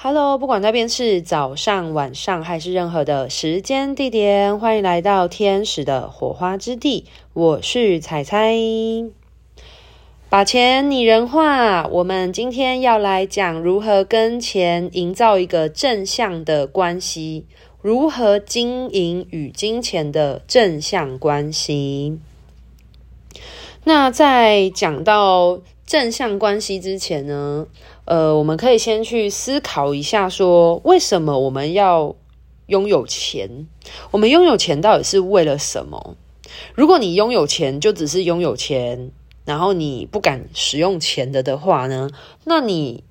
Hello，不管那边是早上、晚上还是任何的时间地点，欢迎来到天使的火花之地。我是彩彩，把钱拟人化。我们今天要来讲如何跟钱营造一个正向的关系，如何经营与金钱的正向关系。那在讲到正向关系之前呢，呃，我们可以先去思考一下，说为什么我们要拥有钱？我们拥有钱到底是为了什么？如果你拥有钱就只是拥有钱，然后你不敢使用钱的的话呢？那你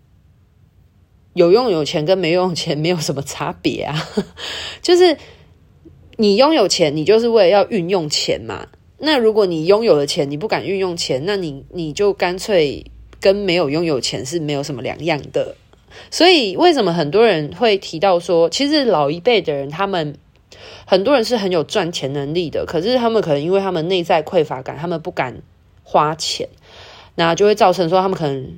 有用有钱跟没用钱没有什么差别啊？就是你拥有钱，你就是为了要运用钱嘛。那如果你拥有了钱，你不敢运用钱，那你你就干脆。跟没有拥有钱是没有什么两样的，所以为什么很多人会提到说，其实老一辈的人，他们很多人是很有赚钱能力的，可是他们可能因为他们内在匮乏感，他们不敢花钱，那就会造成说他们可能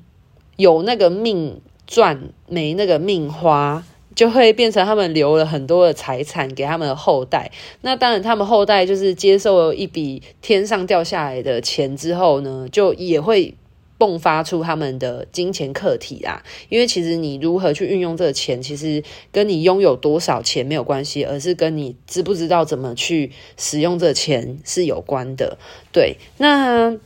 有那个命赚，没那个命花，就会变成他们留了很多的财产给他们的后代。那当然，他们后代就是接受了一笔天上掉下来的钱之后呢，就也会。迸发出他们的金钱课题啊，因为其实你如何去运用这个钱，其实跟你拥有多少钱没有关系，而是跟你知不知道怎么去使用这钱是有关的。对，那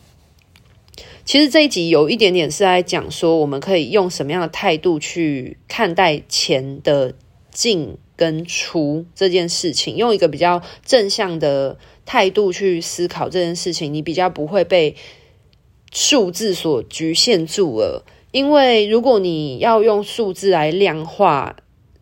其实这一集有一点点是在讲说，我们可以用什么样的态度去看待钱的进跟出这件事情，用一个比较正向的态度去思考这件事情，你比较不会被。数字所局限住了，因为如果你要用数字来量化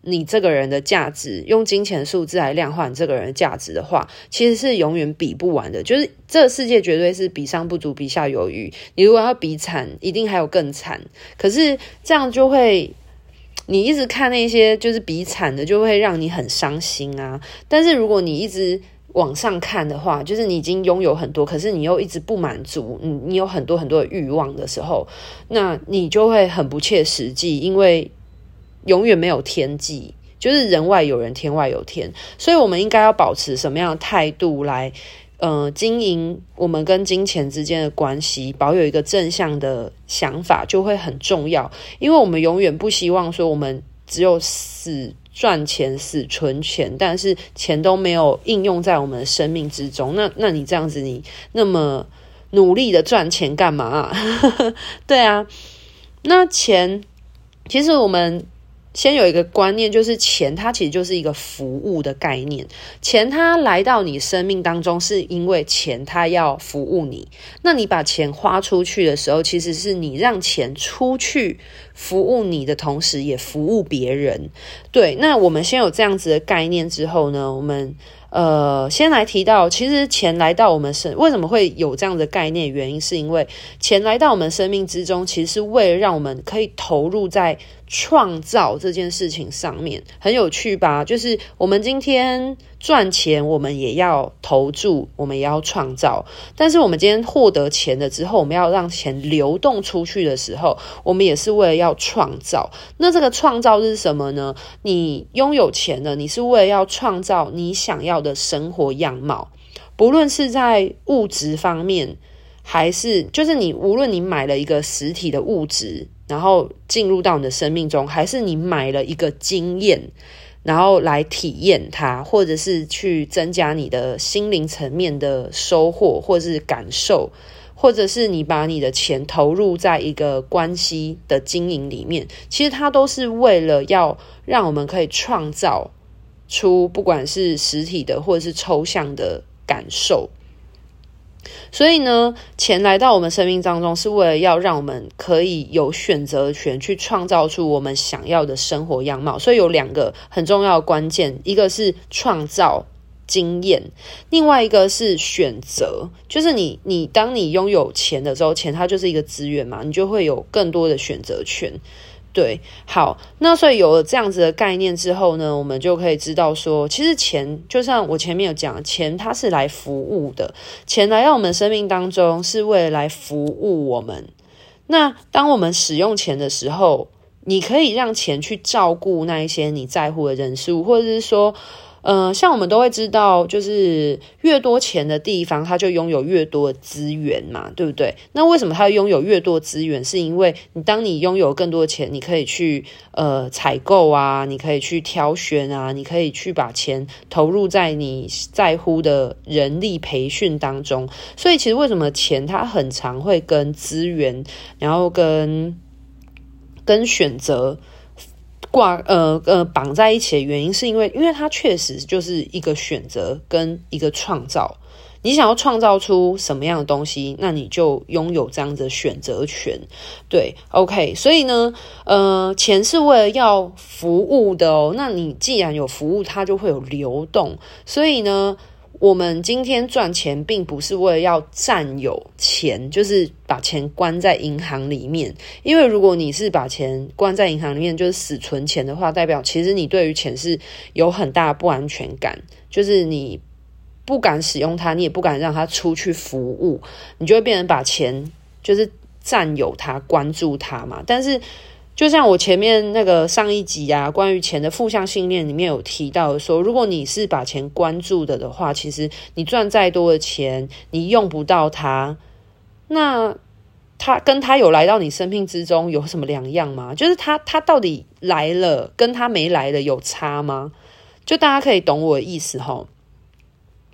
你这个人的价值，用金钱数字来量化你这个人的价值的话，其实是永远比不完的。就是这世界绝对是比上不足，比下有余。你如果要比惨，一定还有更惨。可是这样就会，你一直看那些就是比惨的，就会让你很伤心啊。但是如果你一直往上看的话，就是你已经拥有很多，可是你又一直不满足，你你有很多很多的欲望的时候，那你就会很不切实际，因为永远没有天际，就是人外有人，天外有天，所以我们应该要保持什么样的态度来，呃，经营我们跟金钱之间的关系，保有一个正向的想法，就会很重要，因为我们永远不希望说我们只有死。赚钱死存钱，但是钱都没有应用在我们的生命之中。那那你这样子，你那么努力的赚钱干嘛啊？对啊，那钱其实我们。先有一个观念，就是钱它其实就是一个服务的概念。钱它来到你生命当中，是因为钱它要服务你。那你把钱花出去的时候，其实是你让钱出去服务你的同时，也服务别人。对，那我们先有这样子的概念之后呢，我们。呃，先来提到，其实钱来到我们生，为什么会有这样的概念？原因是因为钱来到我们生命之中，其实是为了让我们可以投入在创造这件事情上面，很有趣吧？就是我们今天。赚钱，我们也要投注，我们也要创造。但是，我们今天获得钱了之后，我们要让钱流动出去的时候，我们也是为了要创造。那这个创造是什么呢？你拥有钱了，你是为了要创造你想要的生活样貌，不论是在物质方面，还是就是你无论你买了一个实体的物质，然后进入到你的生命中，还是你买了一个经验。然后来体验它，或者是去增加你的心灵层面的收获，或者是感受，或者是你把你的钱投入在一个关系的经营里面，其实它都是为了要让我们可以创造出不管是实体的或者是抽象的感受。所以呢，钱来到我们生命当中，是为了要让我们可以有选择权，去创造出我们想要的生活样貌。所以有两个很重要的关键，一个是创造经验，另外一个是选择。就是你，你当你拥有钱的时候，钱它就是一个资源嘛，你就会有更多的选择权。对，好，那所以有了这样子的概念之后呢，我们就可以知道说，其实钱就像我前面有讲，钱它是来服务的，钱来到我们生命当中是为了来服务我们。那当我们使用钱的时候，你可以让钱去照顾那一些你在乎的人事物，或者是说。呃，像我们都会知道，就是越多钱的地方，它就拥有越多的资源嘛，对不对？那为什么它拥有越多资源？是因为你当你拥有更多的钱，你可以去呃采购啊，你可以去挑选啊，你可以去把钱投入在你在乎的人力培训当中。所以，其实为什么钱它很常会跟资源，然后跟跟选择。挂呃呃绑在一起的原因，是因为因为它确实就是一个选择跟一个创造。你想要创造出什么样的东西，那你就拥有这样子的选择权。对，OK，所以呢，呃，钱是为了要服务的哦。那你既然有服务，它就会有流动。所以呢。我们今天赚钱，并不是为了要占有钱，就是把钱关在银行里面。因为如果你是把钱关在银行里面，就是死存钱的话，代表其实你对于钱是有很大的不安全感，就是你不敢使用它，你也不敢让它出去服务，你就会变成把钱就是占有它、关注它嘛。但是。就像我前面那个上一集啊，关于钱的负向信念里面有提到说，如果你是把钱关注的的话，其实你赚再多的钱，你用不到它，那它跟它有来到你生命之中有什么两样吗？就是它它到底来了，跟它没来的有差吗？就大家可以懂我的意思齁。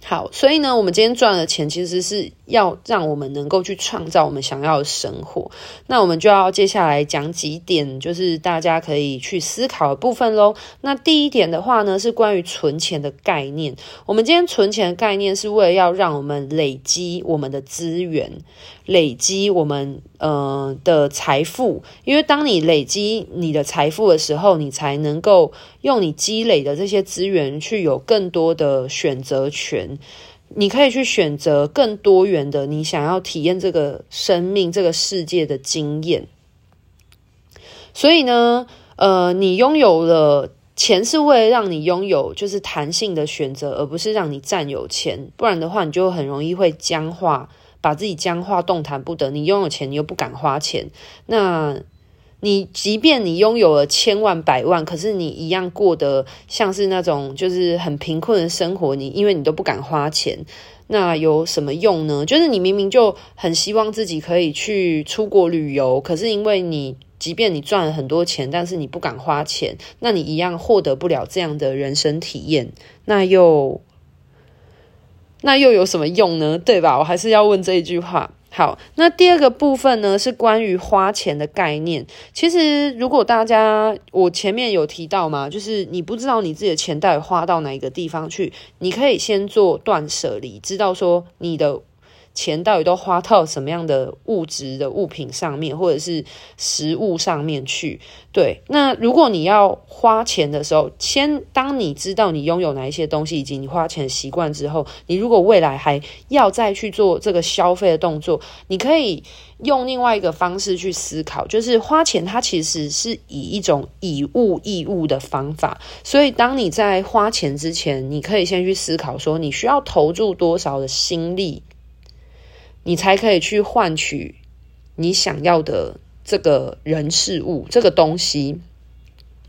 好，所以呢，我们今天赚的钱其实是要让我们能够去创造我们想要的生活。那我们就要接下来讲几点，就是大家可以去思考的部分喽。那第一点的话呢，是关于存钱的概念。我们今天存钱的概念是为了要让我们累积我们的资源。累积我们呃的财富，因为当你累积你的财富的时候，你才能够用你积累的这些资源去有更多的选择权。你可以去选择更多元的你想要体验这个生命、这个世界的经验。所以呢，呃，你拥有了钱是为了让你拥有就是弹性的选择，而不是让你占有钱。不然的话，你就很容易会僵化。把自己僵化，动弹不得。你拥有钱，你又不敢花钱。那你即便你拥有了千万百万，可是你一样过得像是那种就是很贫困的生活。你因为你都不敢花钱，那有什么用呢？就是你明明就很希望自己可以去出国旅游，可是因为你即便你赚了很多钱，但是你不敢花钱，那你一样获得不了这样的人生体验。那又。那又有什么用呢？对吧？我还是要问这一句话。好，那第二个部分呢，是关于花钱的概念。其实，如果大家我前面有提到嘛，就是你不知道你自己的钱到底花到哪一个地方去，你可以先做断舍离，知道说你的。钱到底都花到什么样的物质的物品上面，或者是食物上面去？对，那如果你要花钱的时候，先当你知道你拥有哪一些东西，以及你花钱习惯之后，你如果未来还要再去做这个消费的动作，你可以用另外一个方式去思考，就是花钱它其实是以一种以物易物的方法。所以，当你在花钱之前，你可以先去思考说，你需要投注多少的心力。你才可以去换取你想要的这个人事物、这个东西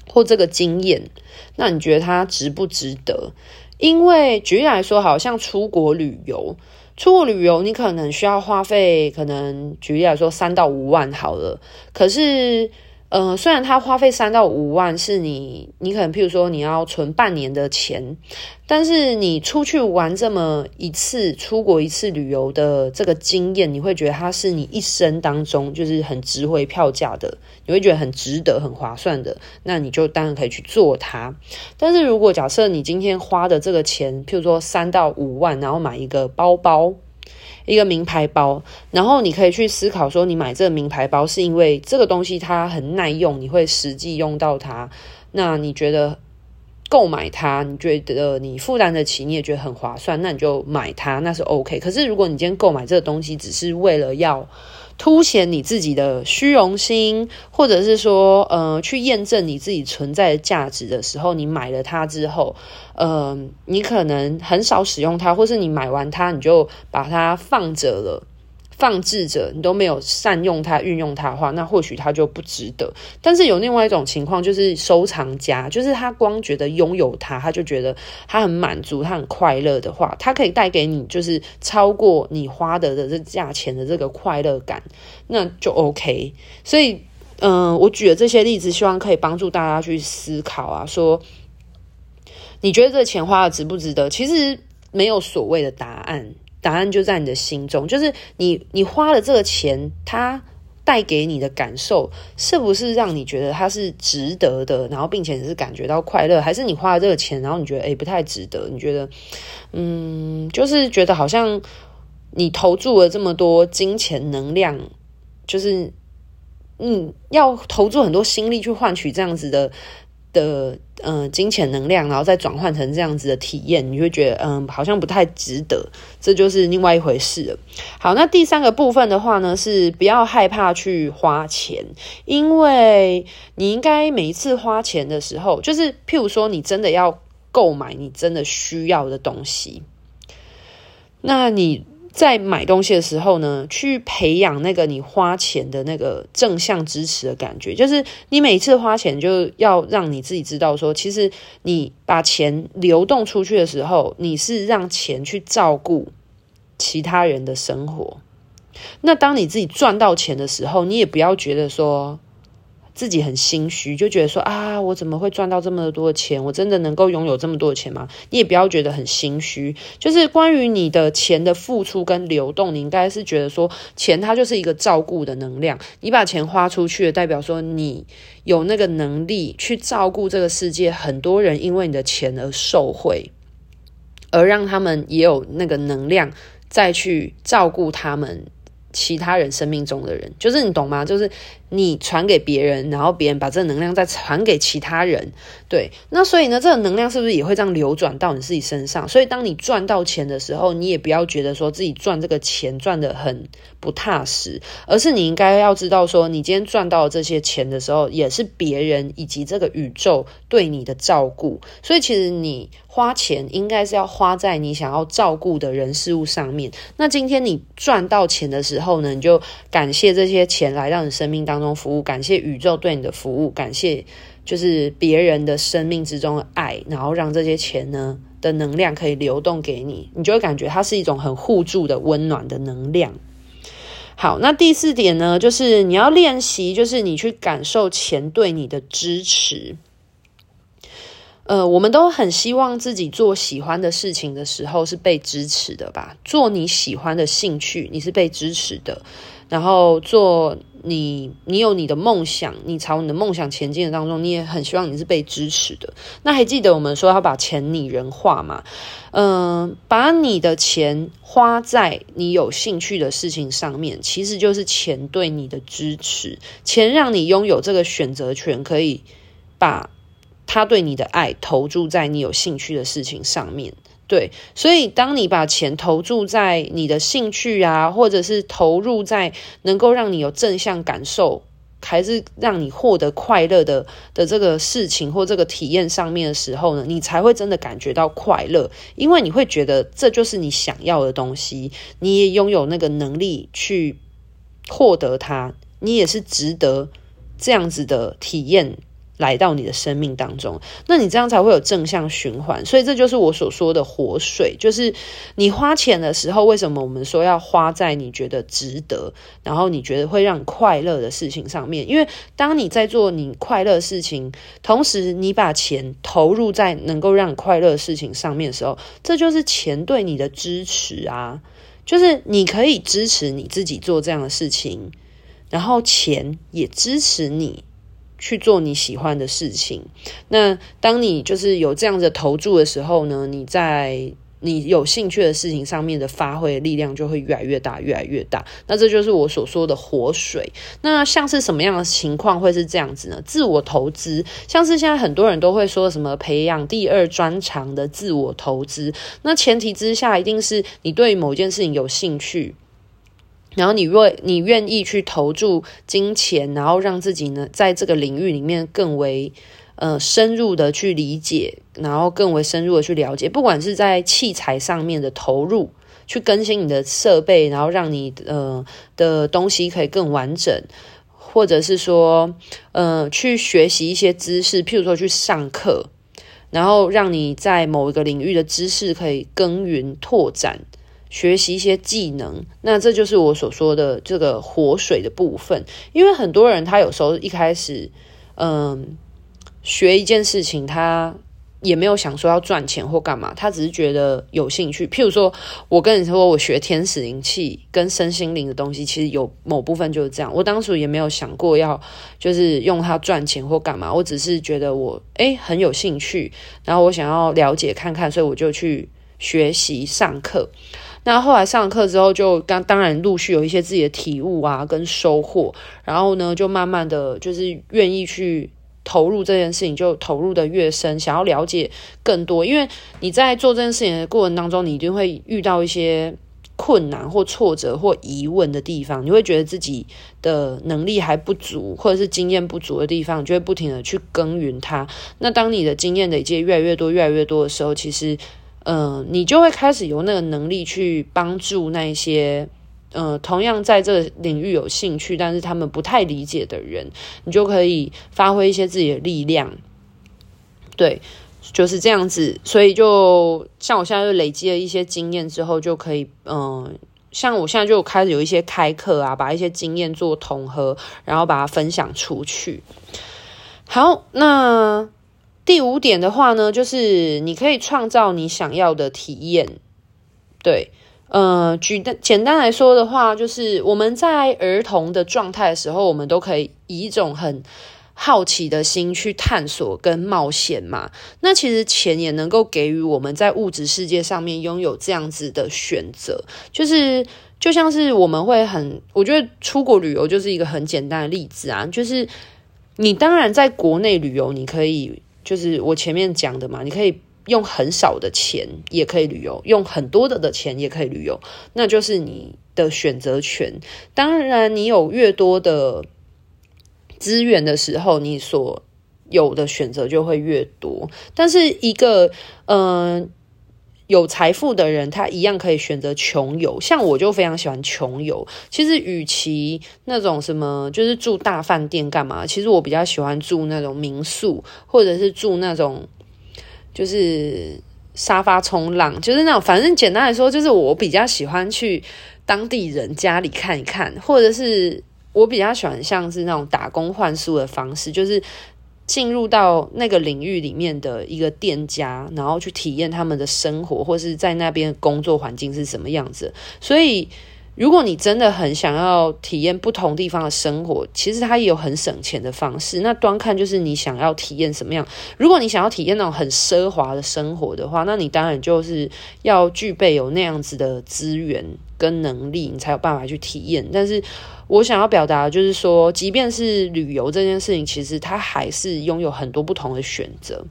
或这个经验。那你觉得它值不值得？因为举例来说，好像出国旅游，出国旅游你可能需要花费，可能举例来说三到五万好了。可是。呃，虽然它花费三到五万是你，你可能譬如说你要存半年的钱，但是你出去玩这么一次，出国一次旅游的这个经验，你会觉得它是你一生当中就是很值回票价的，你会觉得很值得、很划算的，那你就当然可以去做它。但是如果假设你今天花的这个钱，譬如说三到五万，然后买一个包包。一个名牌包，然后你可以去思考说，你买这个名牌包是因为这个东西它很耐用，你会实际用到它。那你觉得购买它，你觉得你负担得起，你也觉得很划算，那你就买它，那是 OK。可是如果你今天购买这个东西，只是为了要凸显你自己的虚荣心，或者是说，呃，去验证你自己存在的价值的时候，你买了它之后，呃，你可能很少使用它，或是你买完它你就把它放着了，放置着，你都没有善用它、运用它的话，那或许它就不值得。但是有另外一种情况，就是收藏家，就是他光觉得拥有它，他就觉得他很满足、他很快乐的话，它可以带给你就是超过你花的的这价钱的这个快乐感，那就 OK。所以，嗯、我举的这些例子，希望可以帮助大家去思考啊，说你觉得这个钱花的值不值得？其实没有所谓的答案。答案就在你的心中，就是你你花了这个钱，它带给你的感受是不是让你觉得它是值得的？然后并且是感觉到快乐，还是你花了这个钱，然后你觉得诶不太值得？你觉得嗯，就是觉得好像你投注了这么多金钱能量，就是嗯要投注很多心力去换取这样子的。的嗯、金钱能量，然后再转换成这样子的体验，你会觉得嗯，好像不太值得，这就是另外一回事了。好，那第三个部分的话呢，是不要害怕去花钱，因为你应该每一次花钱的时候，就是譬如说，你真的要购买你真的需要的东西，那你。在买东西的时候呢，去培养那个你花钱的那个正向支持的感觉，就是你每次花钱就要让你自己知道说，其实你把钱流动出去的时候，你是让钱去照顾其他人的生活。那当你自己赚到钱的时候，你也不要觉得说。自己很心虚，就觉得说啊，我怎么会赚到这么多钱？我真的能够拥有这么多钱吗？你也不要觉得很心虚。就是关于你的钱的付出跟流动，你应该是觉得说，钱它就是一个照顾的能量。你把钱花出去，代表说你有那个能力去照顾这个世界。很多人因为你的钱而受惠，而让他们也有那个能量再去照顾他们。其他人生命中的人，就是你懂吗？就是你传给别人，然后别人把这个能量再传给其他人，对。那所以呢，这个能量是不是也会这样流转到你自己身上？所以当你赚到钱的时候，你也不要觉得说自己赚这个钱赚得很不踏实，而是你应该要知道说，你今天赚到这些钱的时候，也是别人以及这个宇宙对你的照顾。所以其实你。花钱应该是要花在你想要照顾的人事物上面。那今天你赚到钱的时候呢，你就感谢这些钱来到你生命当当中服务，感谢宇宙对你的服务，感谢就是别人的生命之中的爱，然后让这些钱呢的能量可以流动给你，你就会感觉它是一种很互助的温暖的能量。好，那第四点呢，就是你要练习，就是你去感受钱对你的支持。呃，我们都很希望自己做喜欢的事情的时候是被支持的吧？做你喜欢的兴趣，你是被支持的。然后做你，你有你的梦想，你朝你的梦想前进的当中，你也很希望你是被支持的。那还记得我们说要把钱拟人化吗？嗯、把你的钱花在你有兴趣的事情上面，其实就是钱对你的支持。钱让你拥有这个选择权，可以把。他对你的爱投注在你有兴趣的事情上面，对，所以当你把钱投注在你的兴趣啊，或者是投入在能够让你有正向感受，还是让你获得快乐的的这个事情或这个体验上面的时候呢，你才会真的感觉到快乐，因为你会觉得这就是你想要的东西，你也拥有那个能力去获得它，你也是值得这样子的体验。来到你的生命当中，那你这样才会有正向循环。所以这就是我所说的活水，就是你花钱的时候，为什么我们说要花在你觉得值得，然后你觉得会让你快乐的事情上面？因为当你在做你快乐的事情，同时你把钱投入在能够让快乐事情上面的时候，这就是钱对你的支持啊！就是你可以支持你自己做这样的事情，然后钱也支持你。去做你喜欢的事情。那当你就是有这样的投注的时候呢，你在你有兴趣的事情上面的发挥力量就会越来越大，越来越大。那这就是我所说的活水。那像是什么样的情况会是这样子呢？自我投资，像是现在很多人都会说什么培养第二专长的自我投资。那前提之下，一定是你对某件事情有兴趣。然后你若你愿意去投注金钱，然后让自己呢在这个领域里面更为呃深入的去理解，然后更为深入的去了解，不管是在器材上面的投入，去更新你的设备，然后让你呃的东西可以更完整，或者是说呃去学习一些知识，譬如说去上课，然后让你在某一个领域的知识可以耕耘拓展。学习一些技能，那这就是我所说的这个活水的部分。因为很多人他有时候一开始，嗯，学一件事情，他也没有想说要赚钱或干嘛，他只是觉得有兴趣。譬如说，我跟你说，我学天使灵气跟身心灵的东西，其实有某部分就是这样。我当时也没有想过要就是用它赚钱或干嘛，我只是觉得我诶很有兴趣，然后我想要了解看看，所以我就去学习上课。那后来上课之后，就当当然陆续有一些自己的体悟啊，跟收获。然后呢，就慢慢的就是愿意去投入这件事情，就投入的越深，想要了解更多。因为你在做这件事情的过程当中，你一定会遇到一些困难或挫折或疑问的地方，你会觉得自己的能力还不足，或者是经验不足的地方，你就会不停的去耕耘它。那当你的经验累积越来越多、越来越多的时候，其实。嗯、你就会开始有那个能力去帮助那些，呃，同样在这个领域有兴趣，但是他们不太理解的人，你就可以发挥一些自己的力量。对，就是这样子。所以就像我现在就累积了一些经验之后，就可以，嗯、像我现在就开始有一些开课啊，把一些经验做统合，然后把它分享出去。好，那。第五点的话呢，就是你可以创造你想要的体验。对，呃，举的简单来说的话，就是我们在儿童的状态的时候，我们都可以以一种很好奇的心去探索跟冒险嘛。那其实钱也能够给予我们在物质世界上面拥有这样子的选择，就是就像是我们会很，我觉得出国旅游就是一个很简单的例子啊，就是你当然在国内旅游，你可以。就是我前面讲的嘛，你可以用很少的钱也可以旅游，用很多的的钱也可以旅游，那就是你的选择权。当然，你有越多的资源的时候，你所有的选择就会越多。但是，一个嗯。有财富的人，他一样可以选择穷游。像我就非常喜欢穷游。其实，与其那种什么，就是住大饭店干嘛？其实我比较喜欢住那种民宿，或者是住那种就是沙发冲浪，就是那种。反正简单来说，就是我比较喜欢去当地人家里看一看，或者是我比较喜欢像是那种打工换宿的方式，就是。进入到那个领域里面的一个店家，然后去体验他们的生活，或是在那边工作环境是什么样子。所以，如果你真的很想要体验不同地方的生活，其实它也有很省钱的方式。那端看就是你想要体验什么样。如果你想要体验那种很奢华的生活的话，那你当然就是要具备有那样子的资源跟能力，你才有办法去体验。但是，我想要表达的就是说，即便是旅游这件事情，其实它还是拥有很多不同的选择。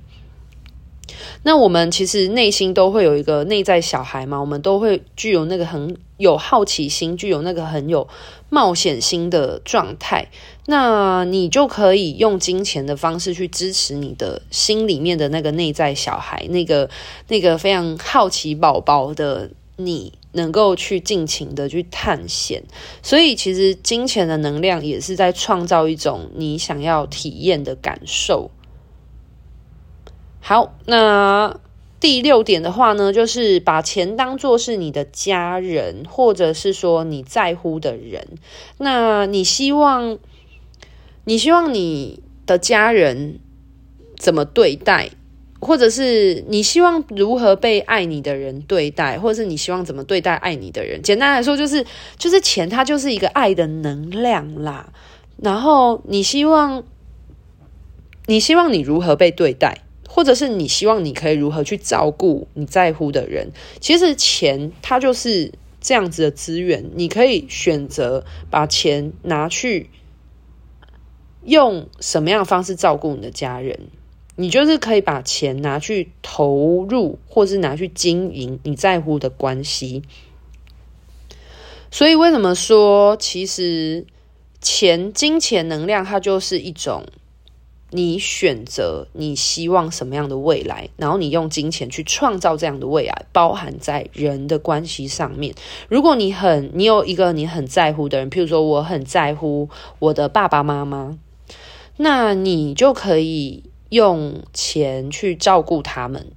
那我们其实内心都会有一个内在小孩嘛，我们都会具有那个很有好奇心，具有那个很有冒险心的状态。那你就可以用金钱的方式去支持你的心里面的那个内在小孩，那个那个非常好奇宝宝的你。能够去尽情的去探险，所以其实金钱的能量也是在创造一种你想要体验的感受。好，那第六点的话呢，就是把钱当做是你的家人，或者是说你在乎的人。那你希望，你希望你的家人怎么对待？或者是你希望如何被爱你的人对待，或者是你希望怎么对待爱你的人？简单来说，就是就是钱，它就是一个爱的能量啦。然后你希望，你希望你如何被对待，或者是你希望你可以如何去照顾你在乎的人？其实钱它就是这样子的资源，你可以选择把钱拿去用什么样的方式照顾你的家人。你就是可以把钱拿去投入，或是拿去经营你在乎的关系。所以，为什么说其实钱、金钱能量，它就是一种你选择你希望什么样的未来，然后你用金钱去创造这样的未来，包含在人的关系上面。如果你很，你有一个你很在乎的人，譬如说我很在乎我的爸爸妈妈，那你就可以用钱去照顾他们。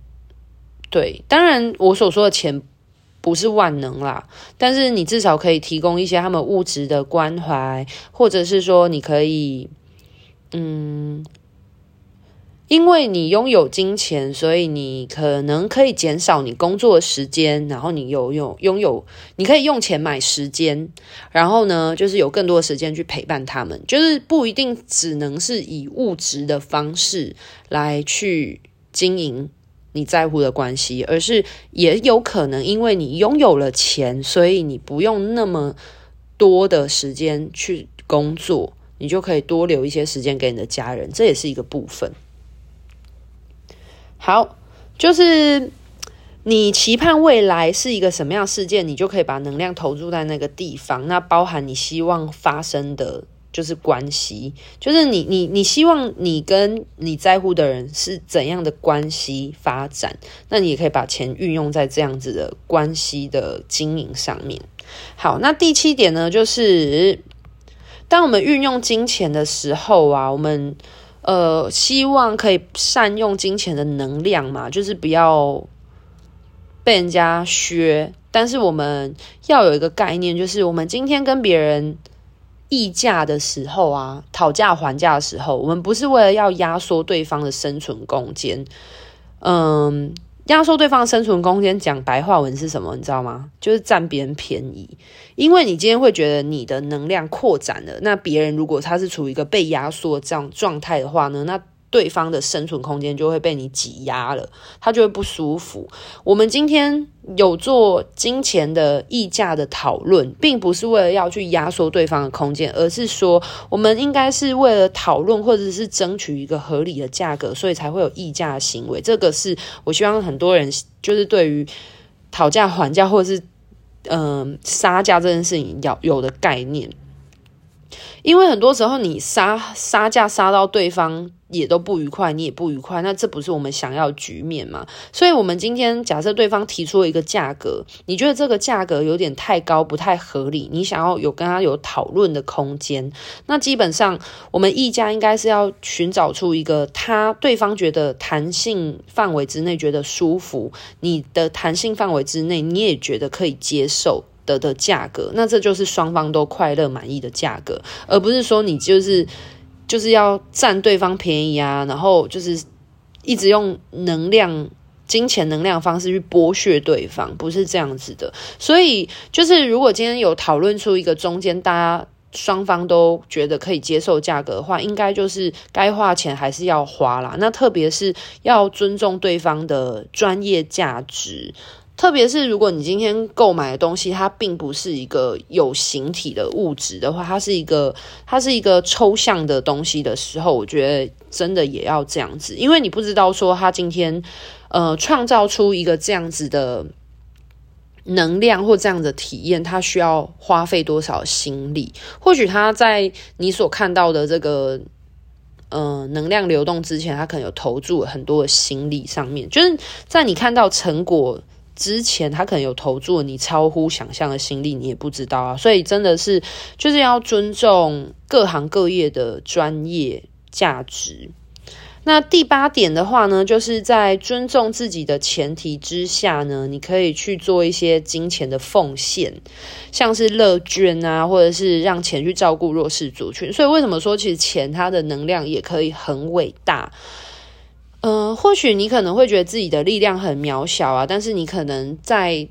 对，当然我所说的钱不是万能啦，但是你至少可以提供一些他们物质的关怀，或者是说你可以，嗯。因为你拥有金钱，所以你可能可以减少你工作的时间，然后你有有拥有，你可以用钱买时间，然后呢，就是有更多的时间去陪伴他们，就是不一定只能是以物质的方式来去经营你在乎的关系，而是也有可能因为你拥有了钱，所以你不用那么多的时间去工作，你就可以多留一些时间给你的家人，这也是一个部分。好，就是你期盼未来是一个什么样的事件，你就可以把能量投注在那个地方。那包含你希望发生的就是关系，就是你你你希望你跟你在乎的人是怎样的关系发展，那你也可以把钱运用在这样子的关系的经营上面。好，那第七点呢，就是当我们运用金钱的时候啊，我们。呃，希望可以善用金钱的能量嘛，就是不要被人家削。但是我们要有一个概念，就是我们今天跟别人议价的时候啊，讨价还价的时候，我们不是为了要压缩对方的生存空间，嗯。压缩对方生存空间，讲白话文是什么？你知道吗？就是占别人便宜。因为你今天会觉得你的能量扩展了，那别人如果他是处于一个被压缩这样状态的话呢，那。对方的生存空间就会被你挤压了，他就会不舒服。我们今天有做金钱的议价的讨论，并不是为了要去压缩对方的空间，而是说我们应该是为了讨论或者是争取一个合理的价格，所以才会有议价行为。这个是我希望很多人就是对于讨价还价或者是嗯杀价这件事情要有的概念，因为很多时候你杀杀价杀到对方。也都不愉快，你也不愉快，那这不是我们想要局面嘛？所以，我们今天假设对方提出了一个价格，你觉得这个价格有点太高，不太合理，你想要有跟他有讨论的空间，那基本上我们议价应该是要寻找出一个他对方觉得弹性范围之内觉得舒服，你的弹性范围之内你也觉得可以接受的的价格，那这就是双方都快乐满意的价格，而不是说你就是。就是要占对方便宜啊，然后就是一直用能量、金钱能量方式去剥削对方，不是这样子的。所以，就是如果今天有讨论出一个中间大家双方都觉得可以接受价格的话，应该就是该花钱还是要花啦。那特别是要尊重对方的专业价值。特别是如果你今天购买的东西，它并不是一个有形体的物质的话，它是一个它是一个抽象的东西的时候，我觉得真的也要这样子，因为你不知道说他今天呃创造出一个这样子的能量或这样的体验，它需要花费多少心力？或许他在你所看到的这个呃能量流动之前，他可能有投注很多的心力上面，就是在你看到成果。之前他可能有投注你超乎想象的心力，你也不知道啊，所以真的是就是要尊重各行各业的专业价值。那第八点的话呢，就是在尊重自己的前提之下呢，你可以去做一些金钱的奉献，像是乐捐啊，或者是让钱去照顾弱势族群。所以为什么说其实钱它的能量也可以很伟大？呃，或许你可能会觉得自己的力量很渺小啊，但是你可能在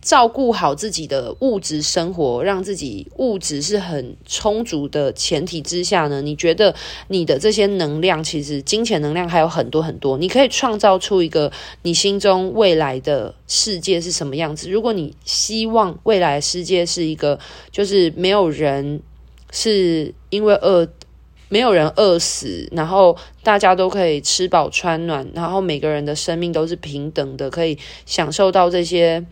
照顾好自己的物质生活，让自己物质是很充足的前提之下呢，你觉得你的这些能量，其实金钱能量还有很多很多，你可以创造出一个你心中未来的世界是什么样子。如果你希望未来世界是一个，就是没有人是因为饿。没有人饿死，然后大家都可以吃饱穿暖，然后每个人的生命都是平等的，可以享受到这些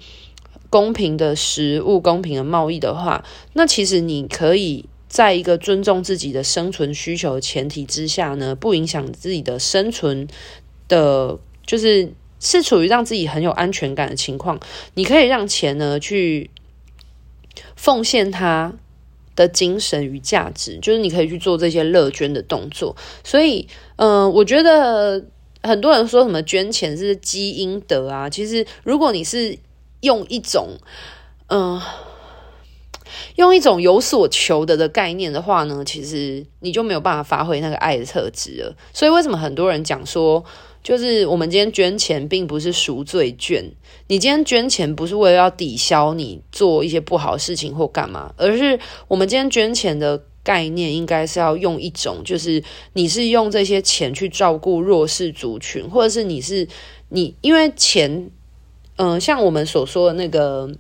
公平的食物、公平的贸易的话，那其实你可以在一个尊重自己的生存需求的前提之下呢，不影响自己的生存的，就是是处于让自己很有安全感的情况，你可以让钱呢去奉献它的精神与价值，就是你可以去做这些乐捐的动作。所以，嗯、我觉得很多人说什么捐钱是积阴德啊，其实如果你是用一种，嗯、用一种有所求得的概念的话呢，其实你就没有办法发挥那个爱的特质了。所以为什么很多人讲说，就是我们今天捐钱并不是赎罪券，你今天捐钱不是为了要抵消你做一些不好的事情或干嘛，而是我们今天捐钱的概念应该是要用一种，就是你是用这些钱去照顾弱势族群，或者是你是你因为钱，嗯、像我们所说的那个。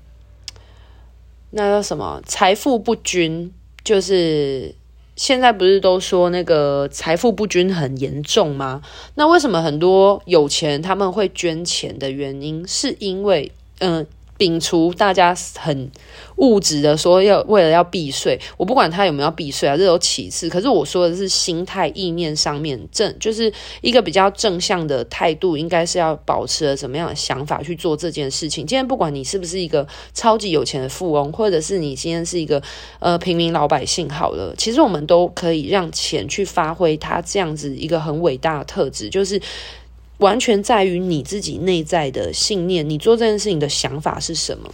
那叫什么？财富不均，就是现在不是都说那个财富不均很严重吗？那为什么很多有钱他们会捐钱的原因，是因为嗯。摒除大家很物质的说要为了要避税，我不管他有没有避税啊，这都其次。可是我说的是心态意念上面正，就是一个比较正向的态度，应该是要保持了什么样的想法去做这件事情。今天不管你是不是一个超级有钱的富翁，或者是你今天是一个呃平民老百姓，好了，其实我们都可以让钱去发挥它这样子一个很伟大的特质，就是。完全在于你自己内在的信念，你做这件事情的想法是什么？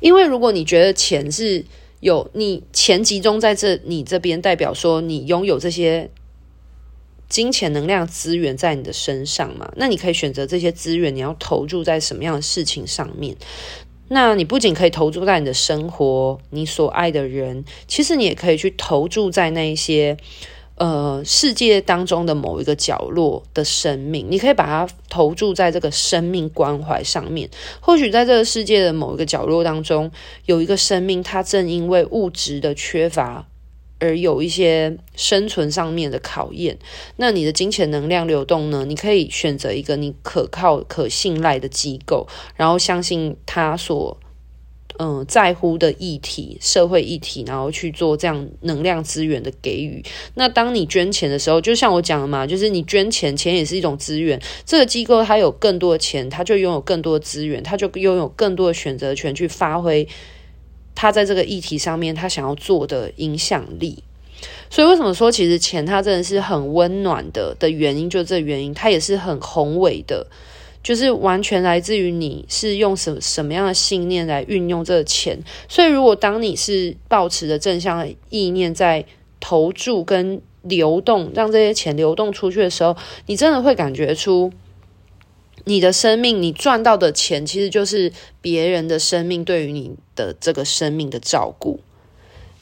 因为如果你觉得钱是有你钱集中在这你这边，代表说你拥有这些金钱能量资源在你的身上嘛，那你可以选择这些资源，你要投注在什么样的事情上面？那你不仅可以投注在你的生活，你所爱的人，其实你也可以去投注在那一些。呃，世界当中的某一个角落的生命，你可以把它投注在这个生命关怀上面。或许在这个世界的某一个角落当中，有一个生命，它正因为物质的缺乏而有一些生存上面的考验。那你的金钱能量流动呢？你可以选择一个你可靠、可信赖的机构，然后相信他所。嗯，在乎的议题、社会议题，然后去做这样能量资源的给予。那当你捐钱的时候，就像我讲的嘛，就是你捐钱，钱也是一种资源。这个机构它有更多的钱，它就拥有更多的资源，它就拥有更多的选择权去发挥它在这个议题上面它想要做的影响力。所以为什么说其实钱它真的是很温暖的的原因，就这原因，它也是很宏伟的。就是完全来自于你是用什什么样的信念来运用这个钱，所以如果当你是抱持着正向的意念在投注跟流动，让这些钱流动出去的时候，你真的会感觉出你的生命，你赚到的钱其实就是别人的生命对于你的这个生命的照顾。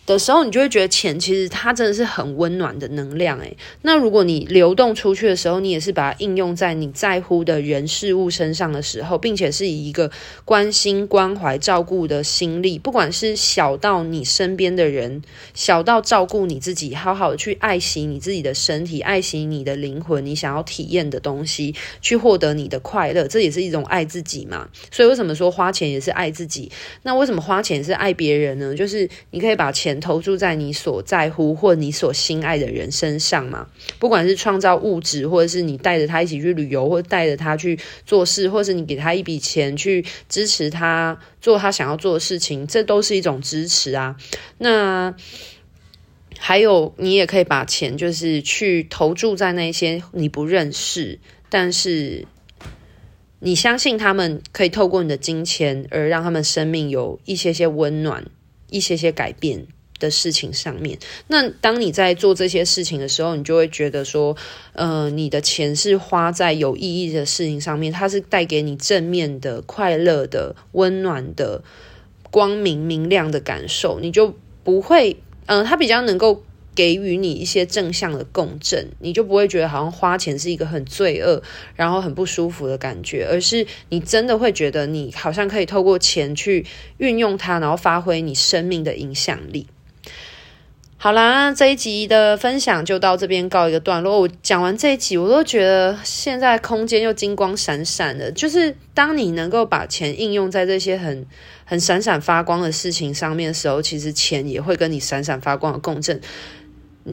的时候，你就会觉得钱其实它真的是很温暖的能量诶。那如果你流动出去的时候，你也是把它应用在你在乎的人事物身上的时候，并且是以一个关心、关怀、照顾的心力，不管是小到你身边的人，小到照顾你自己，好好的去爱惜你自己的身体，爱惜你的灵魂，你想要体验的东西，去获得你的快乐，这也是一种爱自己嘛。所以为什么说花钱也是爱自己？那为什么花钱是爱别人呢？就是你可以把钱。投注在你所在乎或你所心爱的人身上嘛，不管是创造物质，或者是你带着他一起去旅游，或带着他去做事，或是你给他一笔钱去支持他做他想要做的事情，这都是一种支持啊。那还有，你也可以把钱就是去投注在那些你不认识，但是你相信他们可以透过你的金钱而让他们生命有一些些温暖，一些些改变。的事情上面，那当你在做这些事情的时候，你就会觉得说，呃，你的钱是花在有意义的事情上面，它是带给你正面的、快乐的、温暖的、光明明亮的感受，你就不会，嗯、它比较能够给予你一些正向的共振，你就不会觉得好像花钱是一个很罪恶，然后很不舒服的感觉，而是你真的会觉得你好像可以透过钱去运用它，然后发挥你生命的影响力。好啦，这一集的分享就到这边告一个段落。我讲完这一集，我都觉得现在空间又金光闪闪的。就是当你能够把钱应用在这些很很闪闪发光的事情上面的时候，其实钱也会跟你闪闪发光的共振，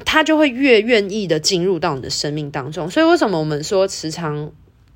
它就会越愿意的进入到你的生命当中。所以为什么我们说时常，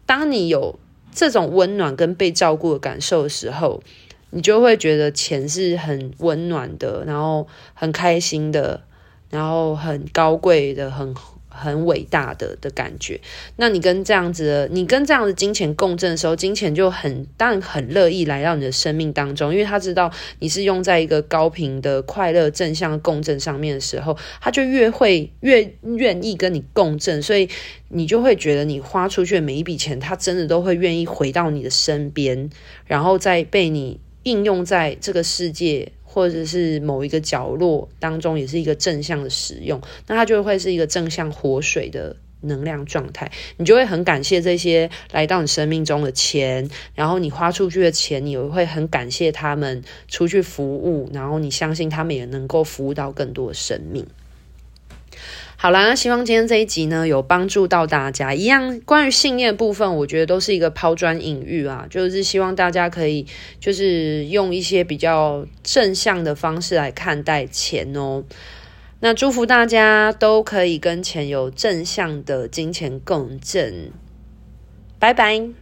当你有这种温暖跟被照顾的感受的时候，你就会觉得钱是很温暖的，然后很开心的，然后很高贵的，很很伟大的的感觉。那你跟这样子的，你跟这样子金钱共振的时候，金钱就很当然很乐意来到你的生命当中，因为他知道你是用在一个高频的快乐正向共振上面的时候，他就越会越愿意跟你共振，所以你就会觉得你花出去的每一笔钱，他真的都会愿意回到你的身边，然后再被你。应用在这个世界或者是某一个角落当中，也是一个正向的使用，那它就会是一个正向活水的能量状态。你就会很感谢这些来到你生命中的钱，然后你花出去的钱，你也会很感谢他们出去服务，然后你相信他们也能够服务到更多的生命。好啦，希望今天这一集呢有帮助到大家。一样关于信念部分，我觉得都是一个抛砖引玉啊，就是希望大家可以就是用一些比较正向的方式来看待钱哦。那祝福大家都可以跟钱有正向的金钱共振。拜拜。